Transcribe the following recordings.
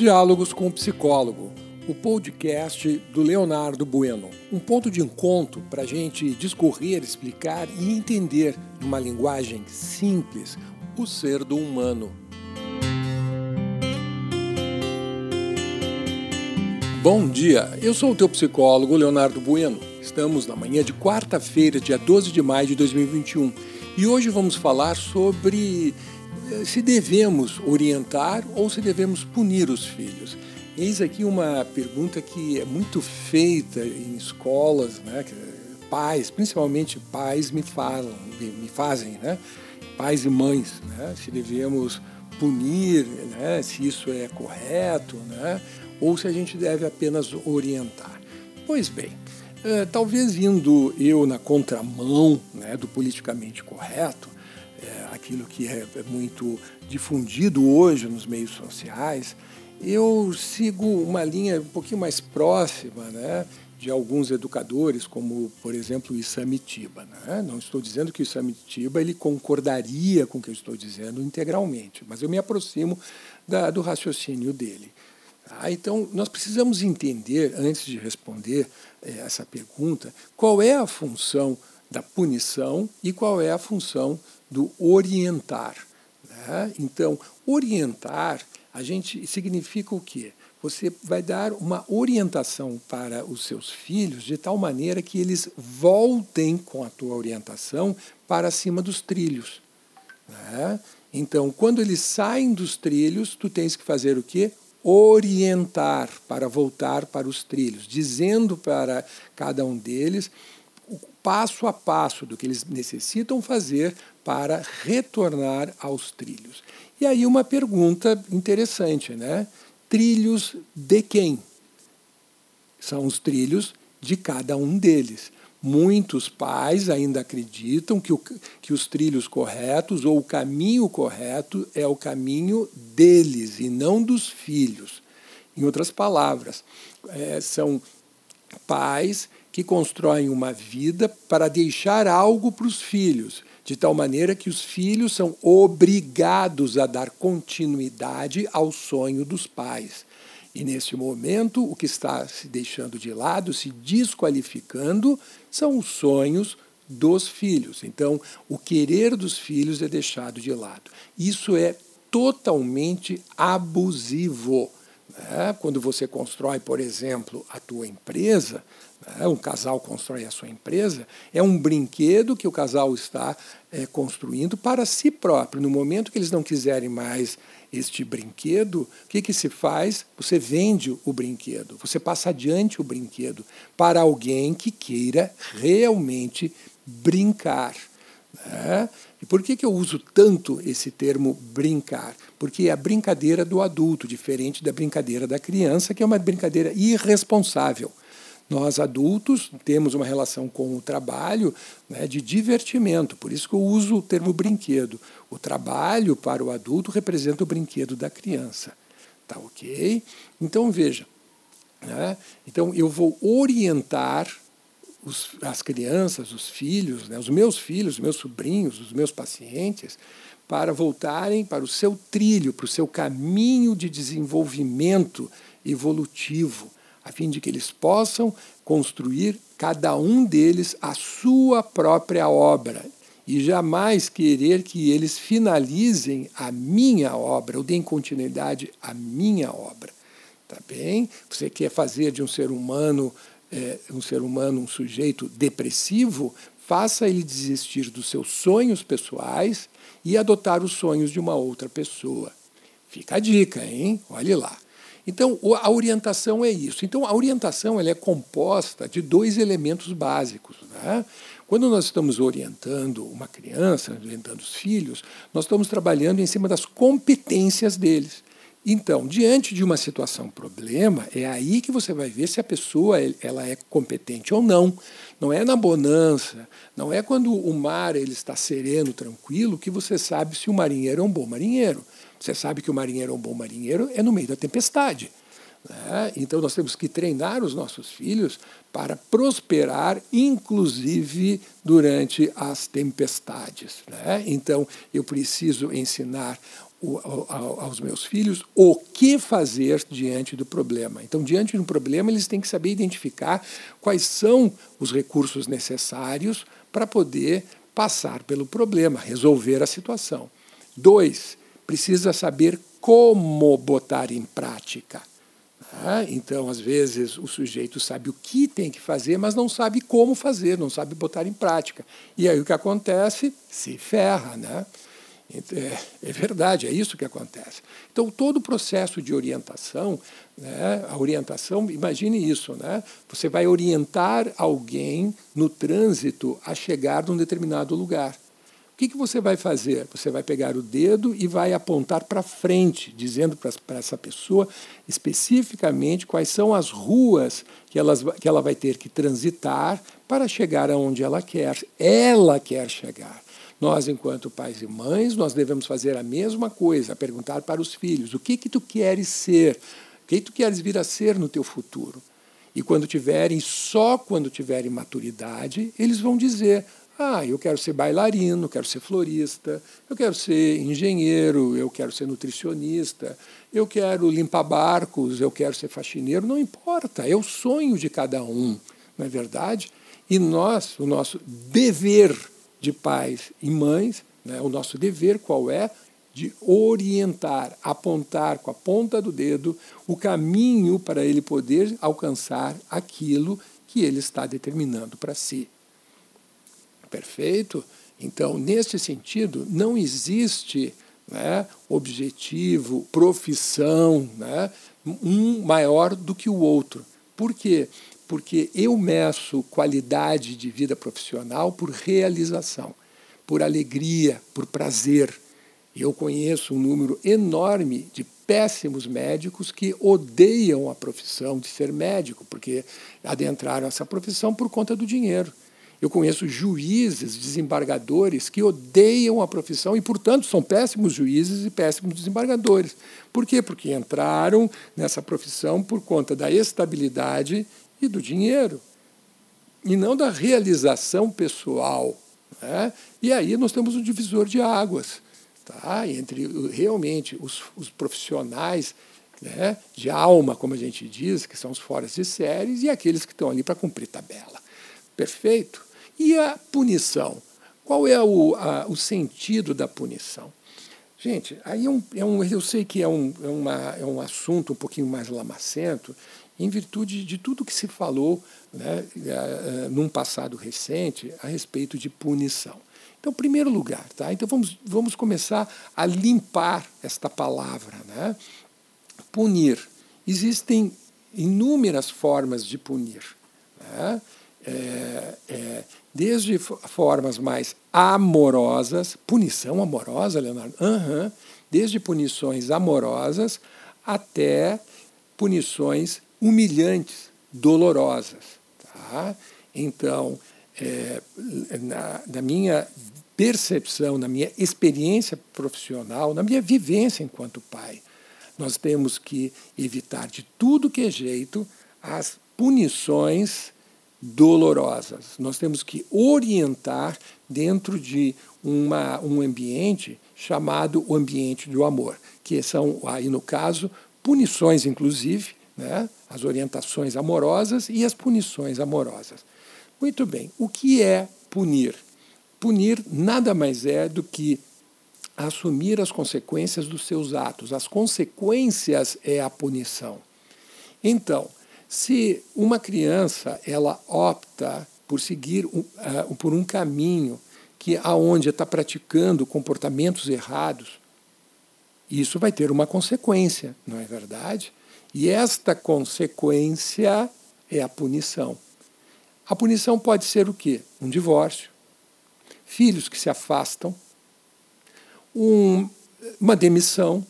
Diálogos com o Psicólogo, o podcast do Leonardo Bueno. Um ponto de encontro para a gente discorrer, explicar e entender, numa linguagem simples, o ser do humano. Bom dia, eu sou o teu psicólogo Leonardo Bueno. Estamos na manhã de quarta-feira, dia 12 de maio de 2021, e hoje vamos falar sobre se devemos orientar ou se devemos punir os filhos. Eis aqui uma pergunta que é muito feita em escolas, né? pais, principalmente pais, me falam, me fazem, né? pais e mães, né? se devemos punir, né? se isso é correto, né? ou se a gente deve apenas orientar. Pois bem, eh, talvez indo eu na contramão né, do politicamente correto, é, aquilo que é, é muito difundido hoje nos meios sociais, eu sigo uma linha um pouquinho mais próxima né, de alguns educadores, como, por exemplo, o Isamitiba. Né? Não estou dizendo que o Isamitiba ele concordaria com o que eu estou dizendo integralmente, mas eu me aproximo da, do raciocínio dele. Tá? Então, nós precisamos entender, antes de responder é, essa pergunta, qual é a função da punição e qual é a função do orientar. Né? Então, orientar, a gente significa o quê? Você vai dar uma orientação para os seus filhos de tal maneira que eles voltem com a tua orientação para cima dos trilhos. Né? Então, quando eles saem dos trilhos, tu tens que fazer o quê? Orientar para voltar para os trilhos, dizendo para cada um deles passo a passo do que eles necessitam fazer para retornar aos trilhos. E aí uma pergunta interessante, né? Trilhos de quem? São os trilhos de cada um deles. Muitos pais ainda acreditam que, o, que os trilhos corretos ou o caminho correto é o caminho deles e não dos filhos. Em outras palavras, é, são pais que constroem uma vida para deixar algo para os filhos, de tal maneira que os filhos são obrigados a dar continuidade ao sonho dos pais. E nesse momento, o que está se deixando de lado, se desqualificando, são os sonhos dos filhos. Então, o querer dos filhos é deixado de lado. Isso é totalmente abusivo. Né? Quando você constrói, por exemplo, a tua empresa, né? um casal constrói a sua empresa, é um brinquedo que o casal está é, construindo para si próprio. No momento que eles não quiserem mais este brinquedo, o que, que se faz? Você vende o brinquedo, você passa adiante o brinquedo para alguém que queira realmente brincar. Né? E por que, que eu uso tanto esse termo brincar? Porque é a brincadeira do adulto, diferente da brincadeira da criança, que é uma brincadeira irresponsável. Nós adultos temos uma relação com o trabalho né, de divertimento, por isso que eu uso o termo brinquedo. O trabalho para o adulto representa o brinquedo da criança. Tá ok? Então veja, né, então eu vou orientar os, as crianças, os filhos, né, os meus filhos, os meus sobrinhos, os meus pacientes, para voltarem para o seu trilho, para o seu caminho de desenvolvimento evolutivo a fim de que eles possam construir, cada um deles, a sua própria obra, e jamais querer que eles finalizem a minha obra, ou deem continuidade à minha obra. Tá bem? Você quer fazer de um ser humano é, um ser humano, um sujeito depressivo, faça ele desistir dos seus sonhos pessoais e adotar os sonhos de uma outra pessoa. Fica a dica, hein? Olhe lá. Então, a orientação é isso. Então, a orientação ela é composta de dois elementos básicos. Né? Quando nós estamos orientando uma criança, orientando os filhos, nós estamos trabalhando em cima das competências deles. Então, diante de uma situação problema, é aí que você vai ver se a pessoa ela é competente ou não. Não é na bonança, não é quando o mar ele está sereno, tranquilo, que você sabe se o marinheiro é um bom marinheiro. Você sabe que o marinheiro é um bom marinheiro é no meio da tempestade. Né? Então nós temos que treinar os nossos filhos para prosperar, inclusive durante as tempestades. Né? Então eu preciso ensinar aos meus filhos o que fazer diante do problema. Então, diante de um problema, eles têm que saber identificar quais são os recursos necessários para poder passar pelo problema, resolver a situação. Dois, precisa saber como botar em prática. Ah, então, às vezes, o sujeito sabe o que tem que fazer, mas não sabe como fazer, não sabe botar em prática. E aí o que acontece? Se ferra, né? É, é, verdade, é isso que acontece. Então, todo o processo de orientação, né, a orientação, imagine isso, né? Você vai orientar alguém no trânsito a chegar num determinado lugar. O que, que você vai fazer? Você vai pegar o dedo e vai apontar para frente, dizendo para essa pessoa especificamente quais são as ruas que, elas, que ela vai ter que transitar para chegar aonde ela quer. Ela quer chegar. Nós, enquanto pais e mães, nós devemos fazer a mesma coisa, perguntar para os filhos, o que que tu queres ser? O que tu queres vir a ser no teu futuro? E quando tiverem, só quando tiverem maturidade, eles vão dizer: ah, eu quero ser bailarino, quero ser florista, eu quero ser engenheiro, eu quero ser nutricionista, eu quero limpar barcos, eu quero ser faxineiro, não importa, é o sonho de cada um, não é verdade? E nós, o nosso dever de pais e mães, né, o nosso dever qual é? De orientar, apontar com a ponta do dedo o caminho para ele poder alcançar aquilo que ele está determinando para si. Perfeito? Então, nesse sentido, não existe né, objetivo, profissão, né, um maior do que o outro. Por quê? porque eu meço qualidade de vida profissional por realização, por alegria, por prazer. Eu conheço um número enorme de péssimos médicos que odeiam a profissão de ser médico, porque adentraram essa profissão por conta do dinheiro. Eu conheço juízes, desembargadores que odeiam a profissão e, portanto, são péssimos juízes e péssimos desembargadores. Por quê? Porque entraram nessa profissão por conta da estabilidade e do dinheiro, e não da realização pessoal. Né? E aí nós temos um divisor de águas tá? entre realmente os, os profissionais né, de alma, como a gente diz, que são os fora de séries, e aqueles que estão ali para cumprir tabela. Perfeito? E a punição? Qual é o, a, o sentido da punição? Gente, aí é um, é um, eu sei que é um, é, uma, é um assunto um pouquinho mais lamacento, em virtude de tudo que se falou né, é, é, num passado recente a respeito de punição. Então, primeiro lugar, tá? Então vamos, vamos começar a limpar esta palavra, né? Punir. Existem inúmeras formas de punir, né? É, é, desde formas mais amorosas, punição amorosa, Leonardo, uhum, desde punições amorosas até punições humilhantes, dolorosas. Tá? Então, é, na, na minha percepção, na minha experiência profissional, na minha vivência enquanto pai, nós temos que evitar de tudo que é jeito as punições dolorosas. Nós temos que orientar dentro de uma, um ambiente chamado o ambiente do amor, que são, aí no caso, punições, inclusive, né? as orientações amorosas e as punições amorosas. Muito bem, o que é punir? Punir nada mais é do que assumir as consequências dos seus atos. As consequências é a punição. Então, se uma criança ela opta por seguir um, uh, por um caminho que aonde está praticando comportamentos errados, isso vai ter uma consequência, não é verdade? E esta consequência é a punição. A punição pode ser o quê? Um divórcio, filhos que se afastam, um, uma demissão,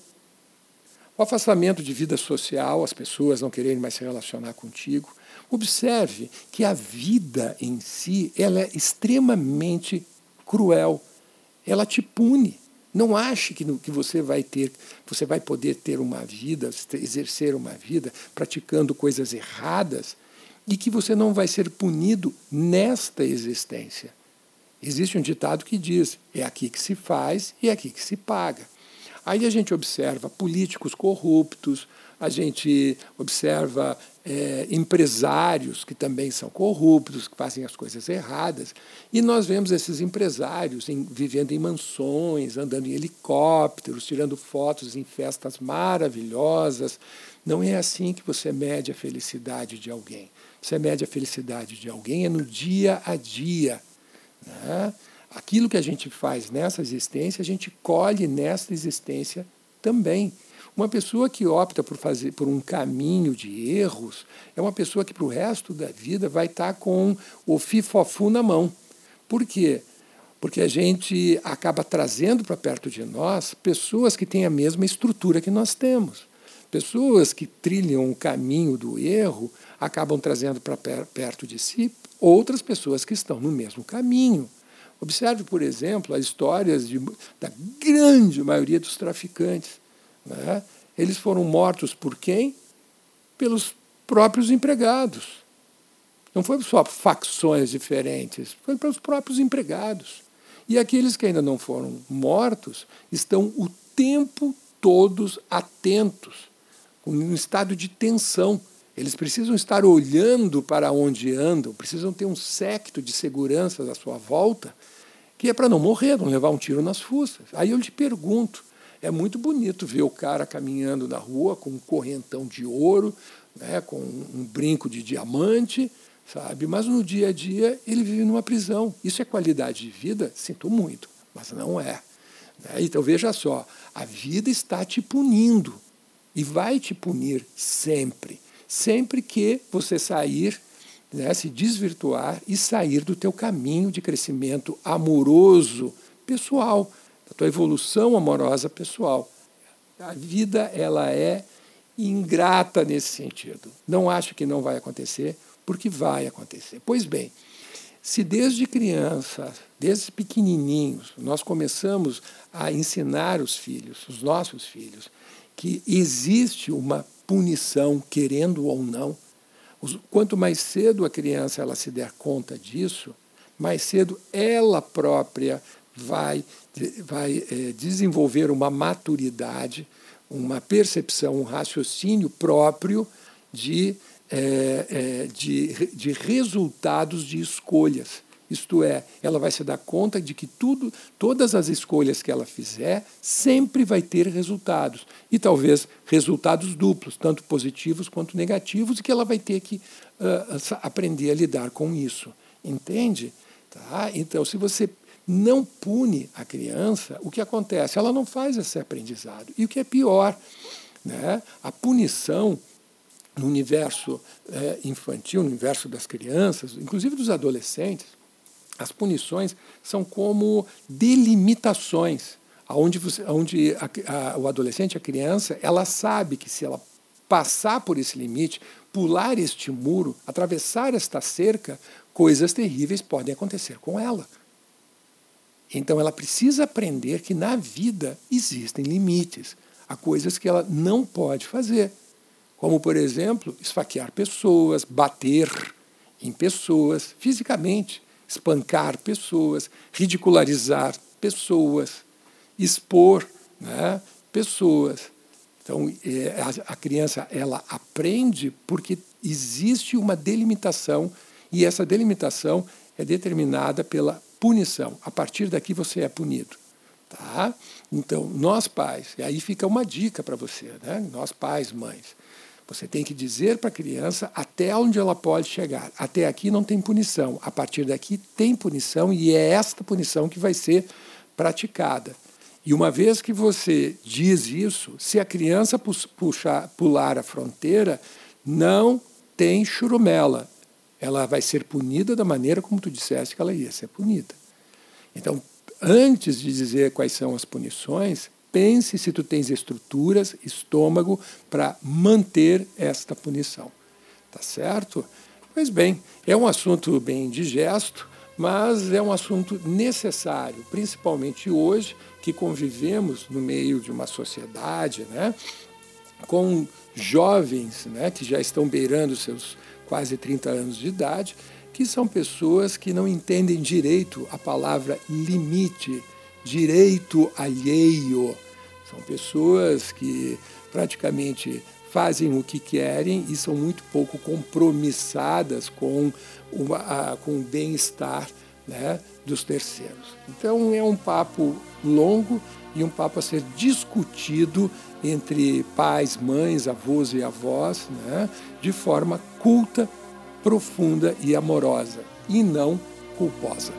o afastamento de vida social, as pessoas não quererem mais se relacionar contigo. Observe que a vida em si ela é extremamente cruel. Ela te pune. Não ache que, que você vai ter, você vai poder ter uma vida, exercer uma vida praticando coisas erradas e que você não vai ser punido nesta existência. Existe um ditado que diz: é aqui que se faz e é aqui que se paga. Aí a gente observa políticos corruptos, a gente observa é, empresários que também são corruptos, que fazem as coisas erradas, e nós vemos esses empresários em, vivendo em mansões, andando em helicópteros, tirando fotos em festas maravilhosas. Não é assim que você mede a felicidade de alguém. Você mede a felicidade de alguém é no dia a dia. Né? Aquilo que a gente faz nessa existência, a gente colhe nessa existência também. Uma pessoa que opta por fazer por um caminho de erros é uma pessoa que para o resto da vida vai estar com o fifofu na mão. Por quê? Porque a gente acaba trazendo para perto de nós pessoas que têm a mesma estrutura que nós temos. Pessoas que trilham o caminho do erro acabam trazendo para perto de si outras pessoas que estão no mesmo caminho. Observe, por exemplo, as histórias de, da grande maioria dos traficantes. Né? Eles foram mortos por quem? Pelos próprios empregados. Não foi só facções diferentes, foi pelos próprios empregados. E aqueles que ainda não foram mortos estão o tempo todos atentos, em um estado de tensão. Eles precisam estar olhando para onde andam, precisam ter um séquito de segurança à sua volta, que é para não morrer, não levar um tiro nas fuças. Aí eu te pergunto: é muito bonito ver o cara caminhando na rua com um correntão de ouro, né, com um brinco de diamante, sabe? Mas no dia a dia ele vive numa prisão. Isso é qualidade de vida? Sinto muito, mas não é. Né? Então veja só, a vida está te punindo e vai te punir sempre, sempre que você sair, né, se desvirtuar e sair do teu caminho de crescimento amoroso pessoal a tua evolução amorosa pessoal. A vida ela é ingrata nesse sentido. Não acho que não vai acontecer, porque vai acontecer. Pois bem, se desde criança, desde pequenininhos, nós começamos a ensinar os filhos, os nossos filhos, que existe uma punição, querendo ou não, quanto mais cedo a criança ela se der conta disso, mais cedo ela própria vai, vai é, desenvolver uma maturidade, uma percepção, um raciocínio próprio de, é, é, de, de resultados de escolhas. Isto é, ela vai se dar conta de que tudo, todas as escolhas que ela fizer sempre vai ter resultados. E talvez resultados duplos, tanto positivos quanto negativos, e que ela vai ter que uh, aprender a lidar com isso. Entende? Tá? Então, se você não pune a criança, o que acontece? Ela não faz esse aprendizado. E o que é pior, né? a punição no universo é, infantil, no universo das crianças, inclusive dos adolescentes, as punições são como delimitações, onde, você, onde a, a, o adolescente, a criança, ela sabe que se ela passar por esse limite, pular este muro, atravessar esta cerca, coisas terríveis podem acontecer com ela. Então ela precisa aprender que na vida existem limites. Há coisas que ela não pode fazer. Como, por exemplo, esfaquear pessoas, bater em pessoas fisicamente, espancar pessoas, ridicularizar pessoas, expor né, pessoas. Então, é, a criança ela aprende porque existe uma delimitação e essa delimitação é determinada pela punição. A partir daqui você é punido. Tá? Então, nós pais, e aí fica uma dica para você, né? nós pais, mães, você tem que dizer para a criança até onde ela pode chegar. Até aqui não tem punição, a partir daqui tem punição e é esta punição que vai ser praticada. E uma vez que você diz isso, se a criança puxar, pular a fronteira, não tem churumela ela vai ser punida da maneira como tu disseste que ela ia ser punida. Então, antes de dizer quais são as punições, pense se tu tens estruturas, estômago para manter esta punição. Tá certo? Pois bem, é um assunto bem indigesto, mas é um assunto necessário, principalmente hoje que convivemos no meio de uma sociedade, né, com jovens, né, que já estão beirando seus quase 30 anos de idade, que são pessoas que não entendem direito a palavra limite, direito alheio, São pessoas que praticamente fazem o que querem e são muito pouco compromissadas com, uma, com o bem-estar né, dos terceiros. Então é um papo longo e um papo a ser discutido entre pais, mães, avós e avós, né, de forma culta, profunda e amorosa, e não culposa.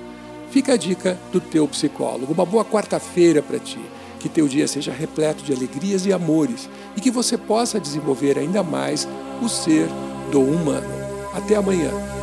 Fica a dica do teu psicólogo. Uma boa quarta-feira para ti. Que teu dia seja repleto de alegrias e amores e que você possa desenvolver ainda mais o ser do humano. Até amanhã.